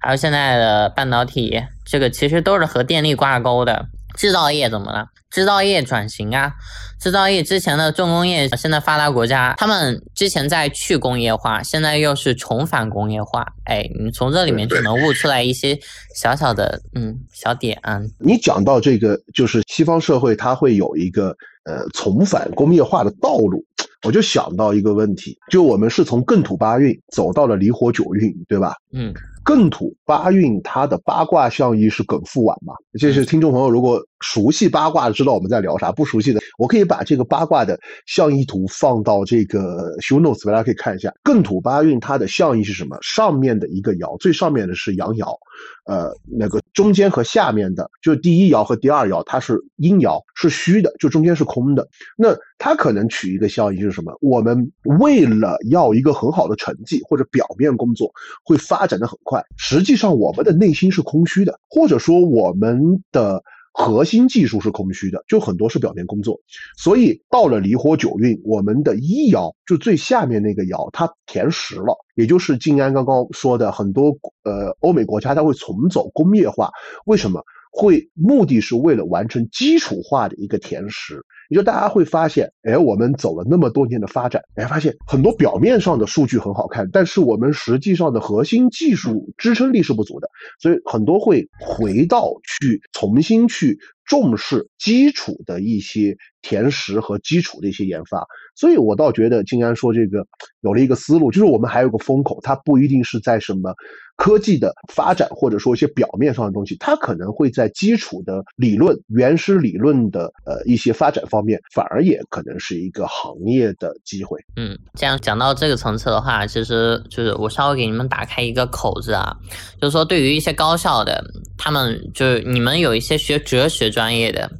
Speaker 3: 还有现在的半导体，这个其实都是和电力挂钩的。制造业怎么了？制造业转型啊，制造业之前的重工业，现在发达国家他们之前在去工业化，现在又是重返工业化。哎，你从这里面就能悟出来一些小小的嗯小点。
Speaker 1: 啊你讲到这个，就是西方社会它会有一个呃重返工业化的道路，我就想到一个问题，就我们是从艮土八运走到了离火九运，对吧？
Speaker 3: 嗯。
Speaker 1: 艮土八运，它的八卦象意是艮复晚嘛？这是听众朋友如果熟悉八卦的知道我们在聊啥，不熟悉的我可以把这个八卦的象意图放到这个 show notes，大家可以看一下。艮土八运它的象意是什么？上面的一个爻，最上面的是阳爻，呃，那个中间和下面的，就是第一爻和第二爻，它是阴爻，是虚的，就中间是空的。那它可能取一个象意是什么？我们为了要一个很好的成绩或者表面工作会发展的很快，实际上我们的内心是空虚的，或者说我们的。核心技术是空虚的，就很多是表面工作，所以到了离火九运，我们的一爻就最下面那个爻，它填实了，也就是静安刚刚说的，很多呃欧美国家它会重走工业化，为什么？会目的是为了完成基础化的一个填实，也就大家会发现，哎，我们走了那么多年的发展，哎，发现很多表面上的数据很好看，但是我们实际上的核心技术支撑力是不足的，所以很多会回到去重新去重视基础的一些填实和基础的一些研发。所以我倒觉得静安说这个有了一个思路，就是我们还有个风口，它不一定是在什么。科技的发展，或者说一些表面上的东西，它可能会在基础的理论、原始理论的呃一些发展方面，反而也可能是一个行业的机会。
Speaker 3: 嗯，这样讲到这个层次的话，其实就是我稍微给你们打开一个口子啊，就是说对于一些高校的，他们就是你们有一些学哲学专业的。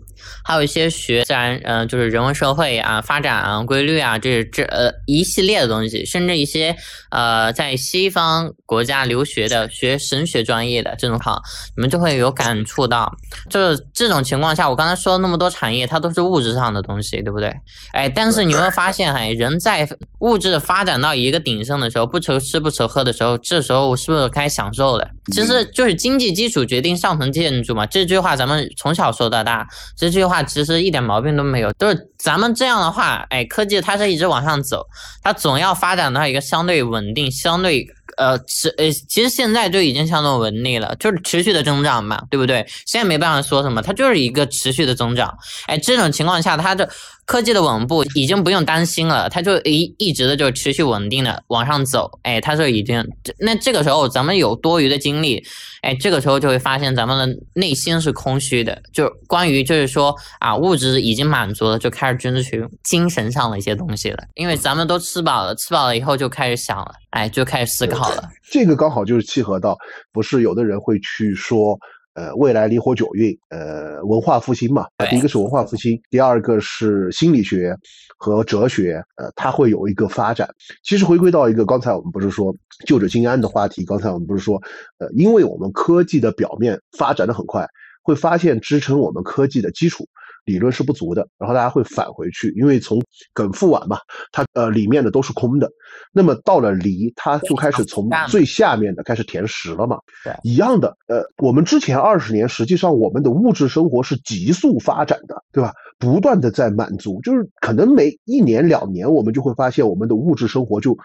Speaker 3: 还有一些学自然，嗯，就是人文社会啊、发展啊、规律啊，这这呃一系列的东西，甚至一些呃在西方国家留学的学神学专业的这种哈，你们就会有感触到，就是这种情况下，我刚才说了那么多产业，它都是物质上的东西，对不对？哎，但是你会发现，哎，人在物质发展到一个鼎盛的时候，不愁吃不愁喝的时候，这时候我是不是该享受了？其实就是经济基础决定上层建筑嘛，这句话咱们从小说到大，这句话其实一点毛病都没有。就是咱们这样的话，哎，科技它是一直往上走，它总要发展到一个相对稳定、相对呃持呃，其实现在就已经相对稳定了，就是持续的增长嘛，对不对？现在没办法说什么，它就是一个持续的增长。哎，这种情况下，它的。科技的稳步已经不用担心了，它就一一直的就持续稳定的往上走，哎，它就已经那这个时候咱们有多余的精力，哎，这个时候就会发现咱们的内心是空虚的，就关于就是说啊物质已经满足了，就开始追求精神上的一些东西了，因为咱们都吃饱了，吃饱了以后就开始想了，哎，就开始思考了。
Speaker 1: 这个刚好就是契合到，不是有的人会去说。呃，未来离火九运，呃，文化复兴嘛，第一个是文化复兴，第二个是心理学和哲学，呃，它会有一个发展。其实回归到一个刚才我们不是说就着金安的话题，刚才我们不是说，呃，因为我们科技的表面发展的很快，会发现支撑我们科技的基础。理论是不足的，然后大家会返回去，因为从梗复完嘛，它呃里面的都是空的，那么到了梨，它就开始从最下面的开始填实了嘛。
Speaker 3: 对，
Speaker 1: 一样的，呃，我们之前二十年，实际上我们的物质生活是急速发展的，对吧？不断的在满足，就是可能每一年两年，我们就会发现我们的物质生活就。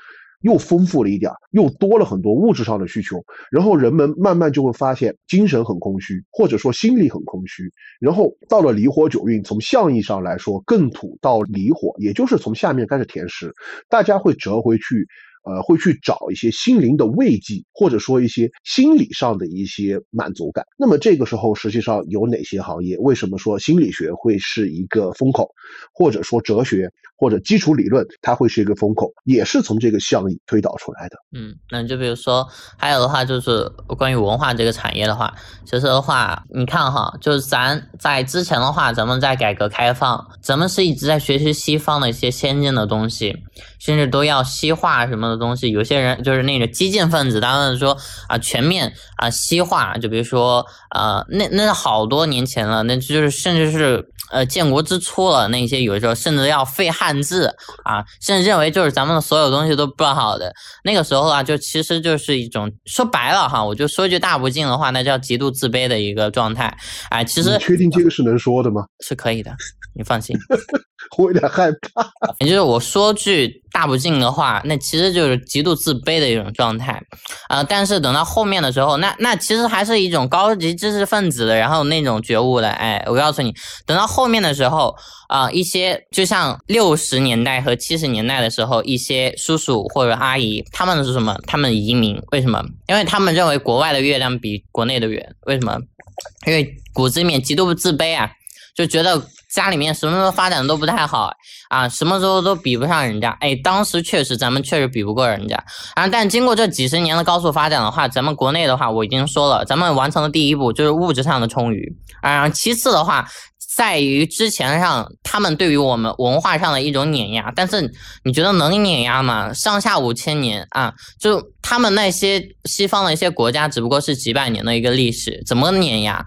Speaker 1: 又丰富了一点，又多了很多物质上的需求，然后人们慢慢就会发现精神很空虚，或者说心理很空虚。然后到了离火九运，从象意上来说，更土到离火，也就是从下面开始填实，大家会折回去。呃，会去找一些心灵的慰藉，或者说一些心理上的一些满足感。那么这个时候，实际上有哪些行业？为什么说心理学会是一个风口，或者说哲学或者基础理论，它会是一个风口，也是从这个项意推导出来的。
Speaker 3: 嗯，那就比如说，还有的话就是关于文化这个产业的话，其实的话，你看哈，就是咱在之前的话，咱们在改革开放，咱们是一直在学习西方的一些先进的东西，甚至都要西化什么。的东西，有些人就是那个激进分子，他们说啊，全面啊西化，就比如说呃，那那是好多年前了，那就是甚至是呃建国之初了，那些有时候甚至要废汉字啊，甚至认为就是咱们的所有东西都不好的。那个时候啊，就其实就是一种说白了哈，我就说句大不敬的话，那叫极度自卑的一个状态。哎，其实
Speaker 1: 确定这个是能说的吗？
Speaker 3: 是可以的，你放心。
Speaker 1: 我有点害怕。
Speaker 3: 也就是我说句大不敬的话，那其实就是极度自卑的一种状态，啊，但是等到后面的时候，那那其实还是一种高级知识分子的，然后那种觉悟的，哎，我告诉你，等到后面的时候，啊，一些就像六十年代和七十年代的时候，一些叔叔或者阿姨，他们是什么？他们移民，为什么？因为他们认为国外的月亮比国内的圆，为什么？因为骨子里面极度自卑啊。就觉得家里面什么时候发展都不太好啊，什么时候都比不上人家。哎，当时确实咱们确实比不过人家啊。但经过这几十年的高速发展的话，咱们国内的话，我已经说了，咱们完成的第一步就是物质上的充裕啊。其次的话。在于之前上，他们对于我们文化上的一种碾压，但是你觉得能碾压吗？上下五千年啊，就他们那些西方的一些国家，只不过是几百年的一个历史，怎么碾压？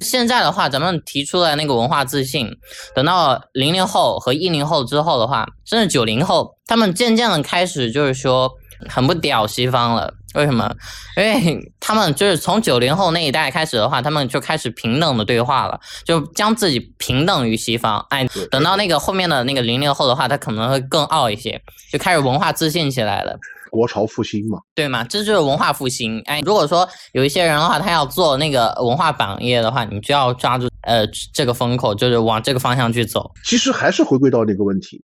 Speaker 3: 现在的话，咱们提出了那个文化自信，等到零零后和一零后之后的话，甚至九零后，他们渐渐的开始就是说很不屌西方了。为什么？因为他们就是从九零后那一代开始的话，他们就开始平等的对话了，就将自己平等于西方。哎，等到那个后面的那个零零后的话，他可能会更傲一些，就开始文化自信起来了。
Speaker 1: 国潮复兴嘛，
Speaker 3: 对嘛？这就是文化复兴。哎，如果说有一些人的话，他要做那个文化榜业的话，你就要抓住呃这个风口，就是往这个方向去走。
Speaker 1: 其实还是回归到那个问题。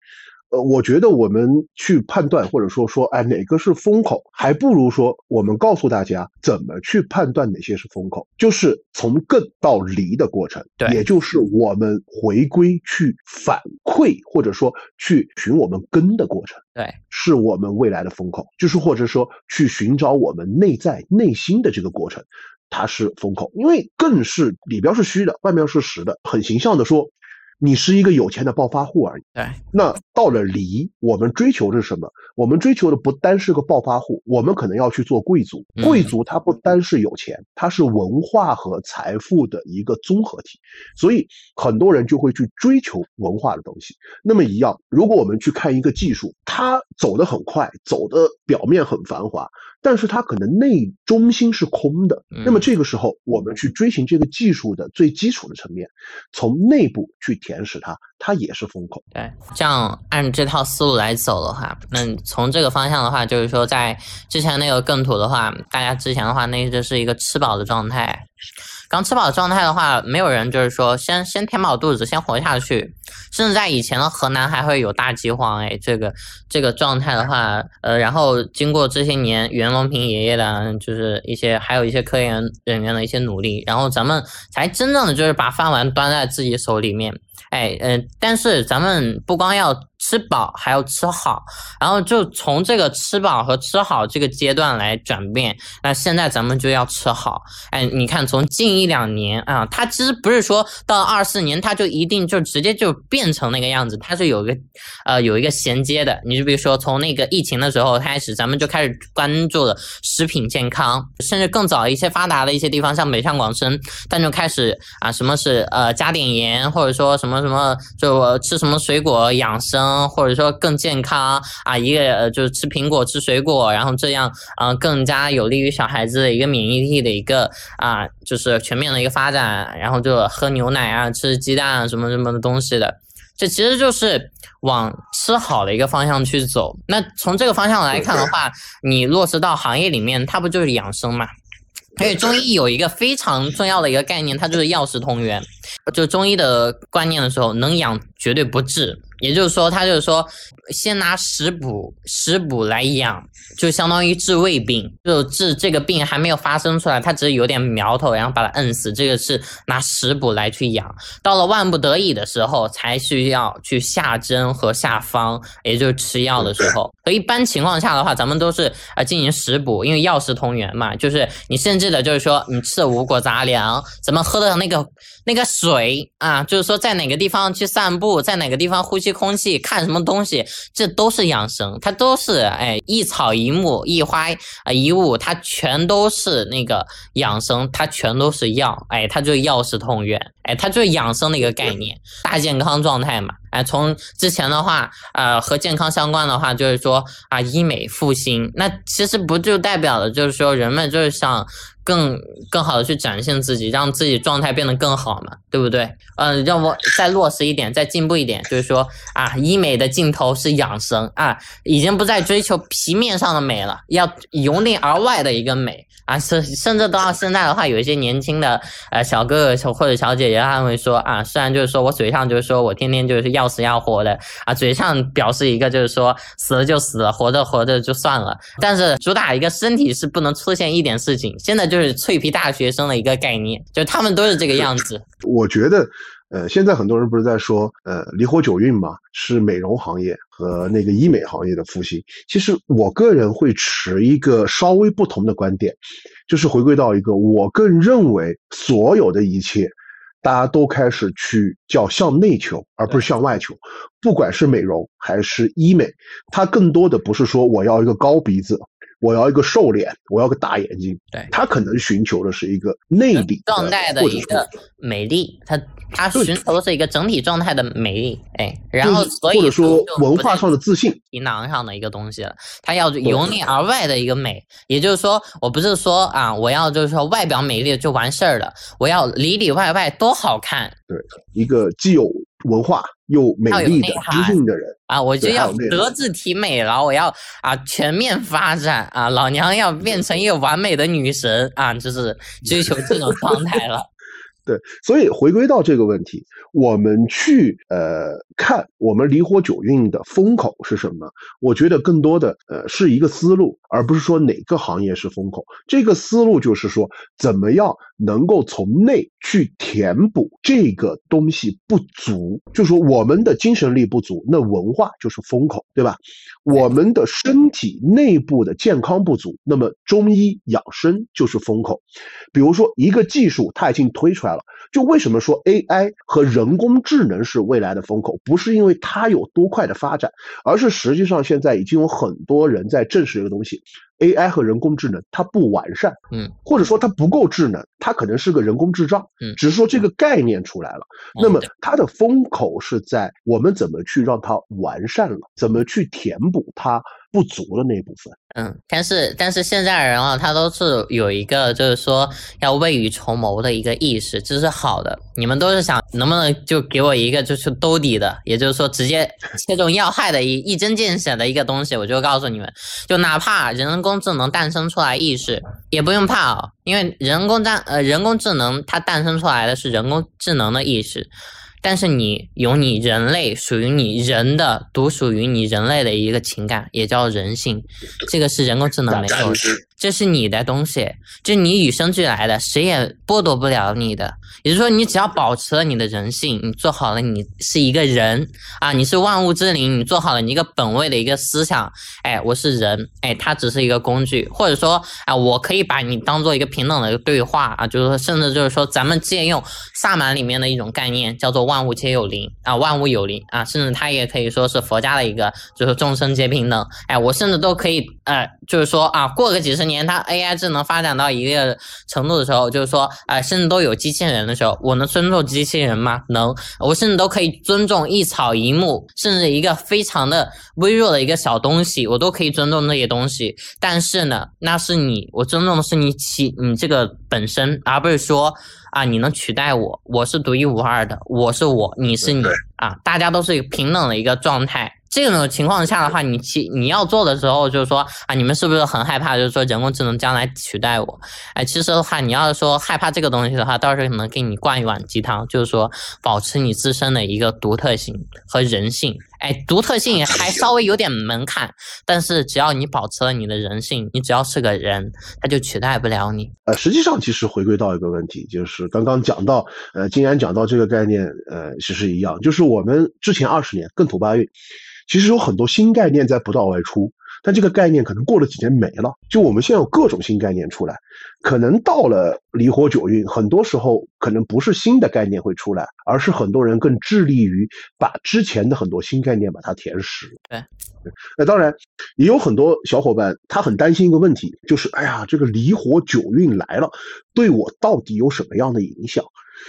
Speaker 1: 呃，我觉得我们去判断，或者说说，哎，哪个是风口，还不如说我们告诉大家怎么去判断哪些是风口，就是从更到离的过程，
Speaker 3: 对，
Speaker 1: 也就是我们回归去反馈，或者说去寻我们根的过程，
Speaker 3: 对，
Speaker 1: 是我们未来的风口，就是或者说去寻找我们内在内心的这个过程，它是风口，因为更是里边是虚的，外面是实的，很形象的说。你是一个有钱的暴发户而已。
Speaker 3: 对，
Speaker 1: 那到了离，我们追求的是什么？我们追求的不单是个暴发户，我们可能要去做贵族。贵族他不单是有钱，他是文化和财富的一个综合体。所以很多人就会去追求文化的东西。那么一样，如果我们去看一个技术，它走得很快，走的表面很繁华。但是它可能内中心是空的，那么这个时候我们去追寻这个技术的最基础的层面，从内部去填实它，它也是风口。
Speaker 3: 对，这样按这套思路来走的话，那从这个方向的话，就是说在之前那个更土的话，大家之前的话，那就是一个吃饱的状态。刚吃饱的状态的话，没有人就是说先先填饱肚子，先活下去。甚至在以前的河南还会有大饥荒，哎，这个这个状态的话，呃，然后经过这些年袁隆平爷爷的，就是一些还有一些科研人员的一些努力，然后咱们才真正的就是把饭碗端在自己手里面。哎，嗯，但是咱们不光要吃饱，还要吃好，然后就从这个吃饱和吃好这个阶段来转变。那现在咱们就要吃好。哎，你看，从近一两年啊，它其实不是说到二四年，它就一定就直接就变成那个样子，它是有一个呃有一个衔接的。你就比如说，从那个疫情的时候开始，咱们就开始关注了食品健康，甚至更早一些发达的一些地方，像北上广深，但就开始啊，什么是呃加点盐，或者说什么。什么就吃什么水果养生，或者说更健康啊？一个呃，就是吃苹果吃水果，然后这样啊更加有利于小孩子的一个免疫力的一个啊，就是全面的一个发展。然后就喝牛奶啊，吃鸡蛋啊，什么什么的东西的，这其实就是往吃好的一个方向去走。那从这个方向来看的话，你落实到行业里面，它不就是养生嘛？而且中医有一个非常重要的一个概念，它就是药食同源。就中医的观念的时候，能养绝对不治。也就是说，他就是说，先拿食补，食补来养，就相当于治胃病，就治这个病还没有发生出来，他只是有点苗头，然后把它摁死。这个是拿食补来去养，到了万不得已的时候，才需要去下针和下方，也就是吃药的时候。所以一般情况下的话，咱们都是啊进行食补，因为药食同源嘛，就是你甚至的，就是说你吃的五谷杂粮，咱们喝的那个那个水啊，就是说在哪个地方去散步，在哪个地方呼吸吸。空气看什么东西，这都是养生，它都是哎一草一木一花啊一物，它全都是那个养生，它全都是药，哎，它就药食同源，哎，它就是养生的一个概念，大健康状态嘛，哎，从之前的话，呃，和健康相关的话，就是说啊医美复兴，那其实不就代表了，就是说人们就是想。更更好的去展现自己，让自己状态变得更好嘛，对不对？嗯，让我再落实一点，再进步一点，就是说啊，医美的尽头是养生啊，已经不再追求皮面上的美了，要由内而外的一个美啊，甚甚至到现在的话，有一些年轻的呃小哥哥或者小姐姐，他们会说啊，虽然就是说我嘴上就是说我天天就是要死要活的啊，嘴上表示一个就是说死了就死了，活着活着就算了，但是主打一个身体是不能出现一点事情，现在。就是脆皮大学生的一个概念，就他们都是这个样子。
Speaker 1: 我觉得，呃，现在很多人不是在说，呃，离火九运嘛，是美容行业和那个医美行业的复兴。其实我个人会持一个稍微不同的观点，就是回归到一个，我更认为所有的一切，大家都开始去叫向内求，而不是向外求。不管是美容还是医美，它更多的不是说我要一个高鼻子。我要一个瘦脸，我要个大眼睛。
Speaker 3: 对
Speaker 1: 他可能寻求的是一个内里
Speaker 3: 状态的一个美丽，他他寻求的是一个整体状态的美丽。哎，然后所以
Speaker 1: 或者说文化上的自信，
Speaker 3: 皮囊上的一个东西了。他要由内而外的一个美，也就是说，我不是说啊，我要就是说外表美丽就完事儿了，我要里里外外都好看。
Speaker 1: 对，一个既有文化。又美丽的、知性的人
Speaker 3: 啊，我就要德智体美劳，我要啊全面发展啊，老娘要变成一个完美的女神啊，就是追求这种状态了。
Speaker 1: 对，所以回归到这个问题，我们去呃看我们离火九运的风口是什么？我觉得更多的呃是一个思路，而不是说哪个行业是风口。这个思路就是说，怎么样能够从内去填补这个东西不足？就说我们的精神力不足，那文化就是风口，对吧？我们的身体内部的健康不足，那么中医养生就是风口。比如说一个技术，它已经推出来了。就为什么说 AI 和人工智能是未来的风口？不是因为它有多快的发展，而是实际上现在已经有很多人在证实这个东西。AI 和人工智能它不完善，
Speaker 3: 嗯，
Speaker 1: 或者说它不够智能，它可能是个人工智障，
Speaker 3: 嗯，
Speaker 1: 只是说这个概念出来了。那么它的风口是在我们怎么去让它完善了，怎么去填补它。不足的那一部分，
Speaker 3: 嗯，但是但是现在人啊，他都是有一个就是说要未雨绸缪的一个意识，这是好的。你们都是想能不能就给我一个就是兜底的，也就是说直接 切中要害的一一针见血的一个东西，我就告诉你们，就哪怕人工智能诞生出来意识，也不用怕啊，因为人工诞呃人工智能它诞生出来的是人工智能的意识。但是你有你人类属于你人的独属于你人类的一个情感，也叫人性，这个是人工智能没有的。这是你的东西，这你与生俱来的，谁也剥夺不了你的。也就是说，你只要保持了你的人性，你做好了你是一个人啊，你是万物之灵，你做好了你一个本位的一个思想。哎，我是人，哎，它只是一个工具，或者说啊，我可以把你当做一个平等的一个对话啊，就是说，甚至就是说，咱们借用萨满里面的一种概念，叫做万物皆有灵啊，万物有灵啊，甚至它也可以说是佛家的一个，就是众生皆平等。哎，我甚至都可以，呃，就是说啊，过个几十年。年它 AI 智能发展到一个程度的时候，就是说，哎，甚至都有机器人的时候，我能尊重机器人吗？能，我甚至都可以尊重一草一木，甚至一个非常的微弱的一个小东西，我都可以尊重那些东西。但是呢，那是你，我尊重的是你起你这个本身，而不是说啊，你能取代我，我是独一无二的，我是我，你是你啊，大家都是平等的一个状态。这种情况下的话，你其你要做的时候，就是说啊，你们是不是很害怕？就是说人工智能将来取代我？哎，其实的话，你要是说害怕这个东西的话，到时候可能给你灌一碗鸡汤，就是说保持你自身的一个独特性和人性。哎，独特性还稍微有点门槛，但是只要你保持了你的人性，你只要是个人，他就取代不了你。
Speaker 1: 呃，实际上其实回归到一个问题，就是刚刚讲到，呃，金然讲到这个概念，呃，其实一样，就是我们之前二十年更土八运。其实有很多新概念在不断外出，但这个概念可能过了几年没了。就我们现在有各种新概念出来，可能到了离火九运，很多时候可能不是新的概念会出来，而是很多人更致力于把之前的很多新概念把它填实。
Speaker 3: 对，
Speaker 1: 那当然也有很多小伙伴他很担心一个问题，就是哎呀，这个离火九运来了，对我到底有什么样的影响？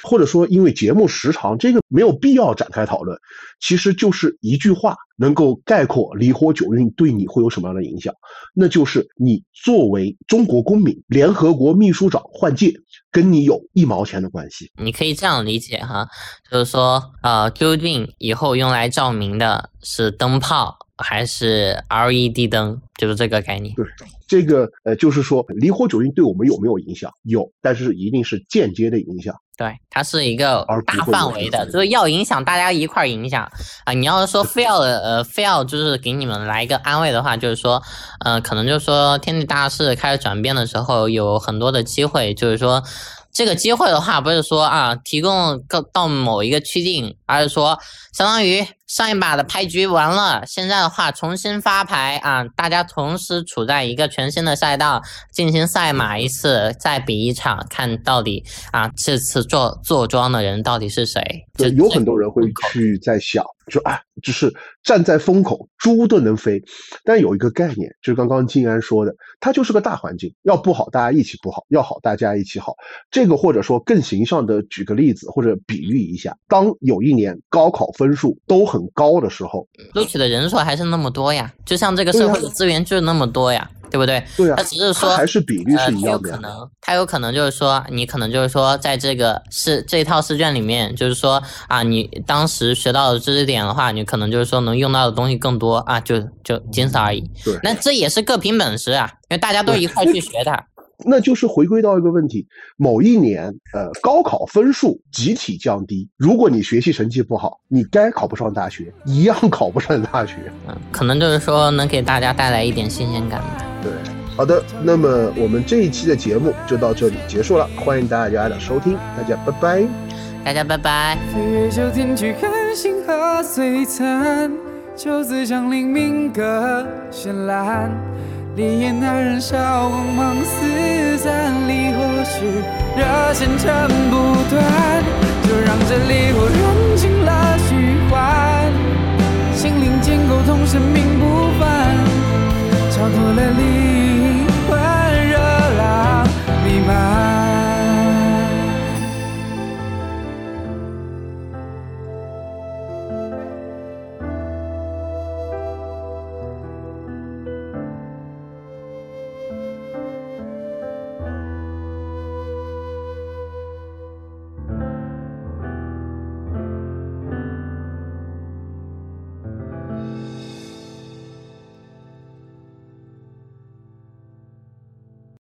Speaker 1: 或者说，因为节目时长，这个没有必要展开讨论。其实就是一句话，能够概括离火九运对你会有什么样的影响，那就是你作为中国公民，联合国秘书长换届，跟你有一毛钱的关系。
Speaker 3: 你可以这样理解哈，就是说，呃，究竟以后用来照明的是灯泡还是 LED 灯，就是这个概念。
Speaker 1: 对。这个呃，就是说离火九运对我们有没有影响？有，但是一定是间接的影响。
Speaker 3: 对，它是一个大范围的，就是要影响大家一块儿影响啊。你要是说非要呃非要就是给你们来一个安慰的话，就是说，呃，可能就是说天地大势开始转变的时候，有很多的机会，就是说。这个机会的话，不是说啊提供个到某一个区定，而是说相当于上一把的牌局完了，现在的话重新发牌啊，大家同时处在一个全新的赛道进行赛马一次，再比一场，看到底啊这次坐坐庄的人到底是谁？
Speaker 1: 对，有很多人会去在想。说啊，就是站在风口，猪都能飞。但有一个概念，就是刚刚静安说的，它就是个大环境，要不好大家一起不好，要好大家一起好。这个或者说更形象的举个例子或者比喻一下，当有一年高考分数都很高的时候，
Speaker 3: 录取的人数还是那么多呀，就像这个社会的资源就是那么多呀。对不对？
Speaker 1: 对啊，
Speaker 3: 他只是说
Speaker 1: 还是比例是一样
Speaker 3: 的。他有可能，他有可能就是说，你可能就是说，在这个试这一套试卷里面，就是说啊，你当时学到的知识点的话，你可能就是说能用到的东西更多啊，就就仅此而已。
Speaker 1: 对，
Speaker 3: 那这也是各凭本事啊，因为大家都一块去学的。
Speaker 1: 那就是回归到一个问题：某一年，呃，高考分数集体降低，如果你学习成绩不好，你该考不上大学，一样考不上大学。
Speaker 3: 嗯，可能就是说能给大家带来一点新鲜感吧。
Speaker 1: 对，好的，那么我们这一期的节目就到这里结束了，欢迎大家的收听，大家拜拜，
Speaker 3: 大家拜拜。飞越秋天去看星河璀璨，秋子降临，鸣歌绚烂，烈焰那燃烧，光芒四散，离合时热线斩不断，就让这烈火燃尽了虚幻，心灵坚固，同生命不凡，超脱了灵魂热浪弥漫。